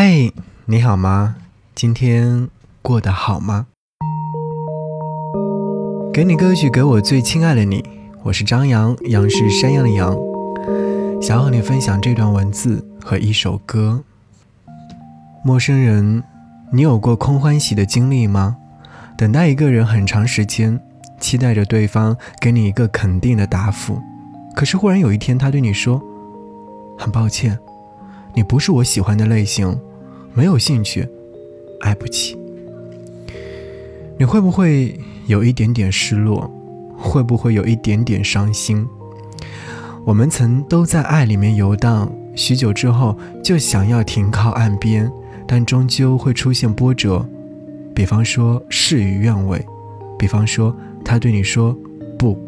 嗨，你好吗？今天过得好吗？给你歌曲，给我最亲爱的你。我是张扬，杨是山羊的羊。想和你分享这段文字和一首歌。陌生人，你有过空欢喜的经历吗？等待一个人很长时间，期待着对方给你一个肯定的答复，可是忽然有一天，他对你说：“很抱歉，你不是我喜欢的类型，没有兴趣，爱不起。”你会不会有一点点失落？会不会有一点点伤心？我们曾都在爱里面游荡，许久之后就想要停靠岸边，但终究会出现波折。比方说事与愿违，比方说他对你说不，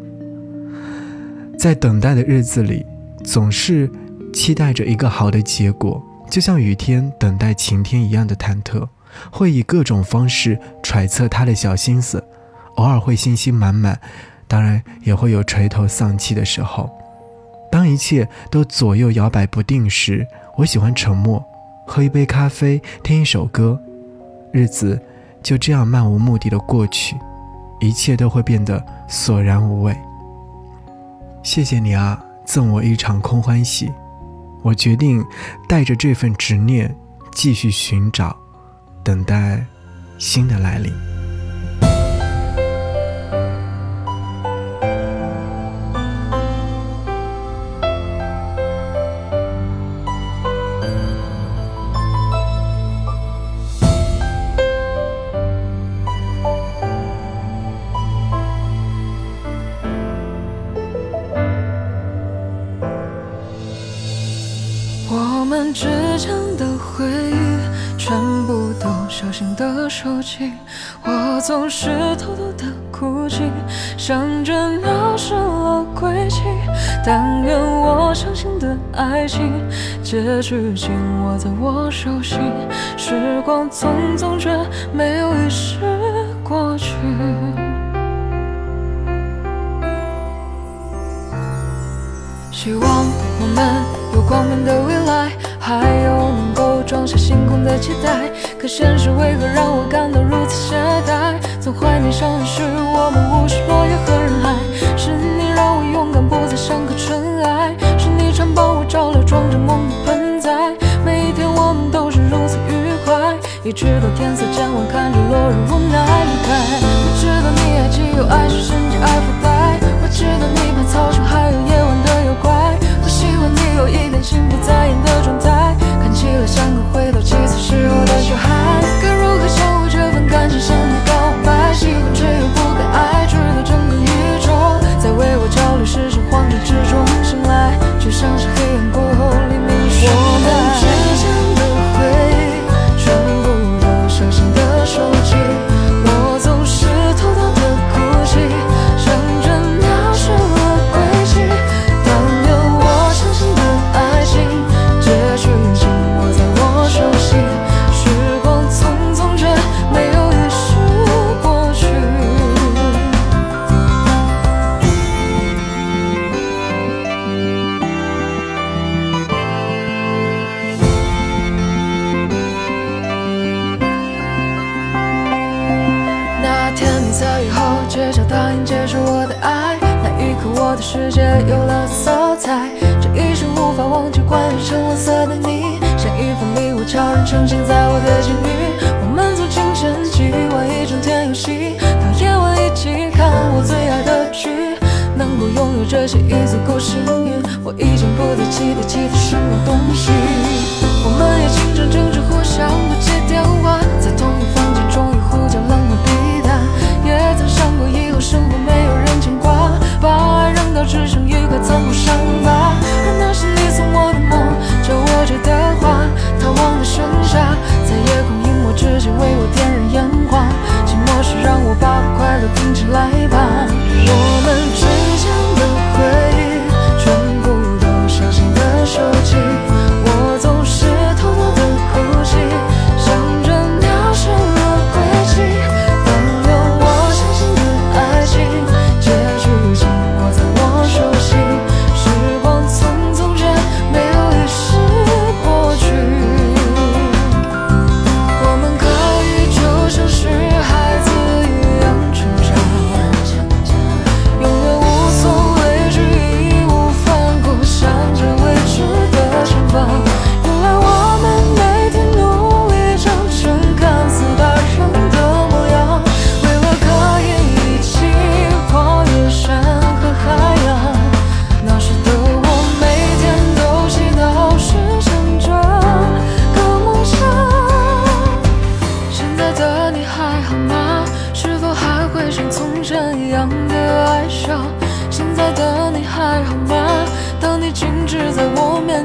在等待的日子里，总是期待着一个好的结果，就像雨天等待晴天一样的忐忑，会以各种方式揣测他的小心思，偶尔会信心满满，当然也会有垂头丧气的时候。当一切都左右摇摆不定时，我喜欢沉默，喝一杯咖啡，听一首歌，日子。就这样漫无目的的过去，一切都会变得索然无味。谢谢你啊，赠我一场空欢喜。我决定带着这份执念，继续寻找，等待新的来临。我们之间的回忆，全部都小心的收起。我总是偷偷的哭泣，想着鸟失了归期。但愿我相信的爱情，结局紧握在我手心。时光匆匆，却没有遗失过去。希望我们有光明的期待，可现实为何让我感到如此懈怠？曾怀念相遇时我们无视落叶和人海，是你让我勇敢不再像颗尘埃，是你常帮我照料装着梦的盆栽，每一天我们都是如此愉快，一直到天色渐晚，看着落日无奈离开。我知道你爱既有爱是深情爱腐败，我知道你怕草丛还有夜晚的妖怪，我喜欢你有一我的世界有了色彩，这一生无法忘记关于橙黄色的你，像一份礼物悄然呈现在我的境遇。我们从清晨起玩一整天游戏，到夜晚一起看我最爱的剧。能够拥有这些已足够幸运，我已经不再期待其他什么东西。我们也经常争执互相。只是。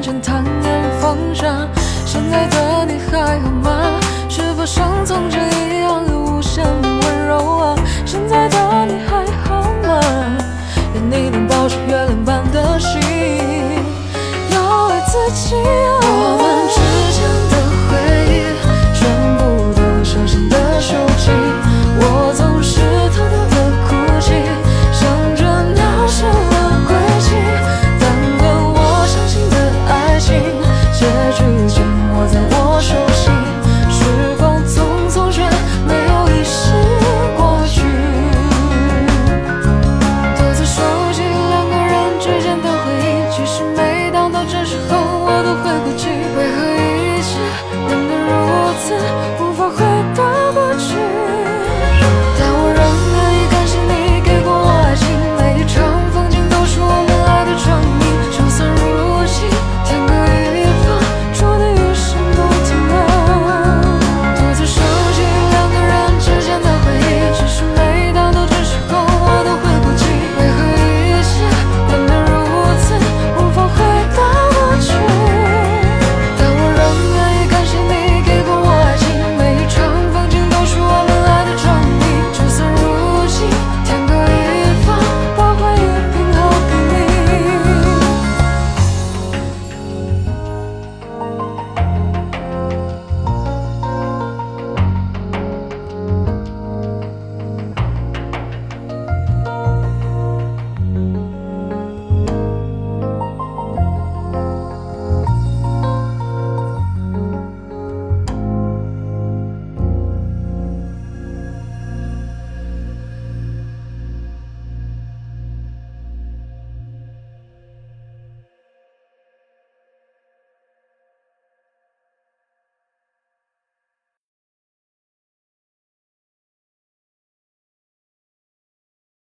想坦恋放下现在的你还好吗是否像从前一样有无限的温柔啊现在的你还好吗愿你能保持月亮般的心要爱自己啊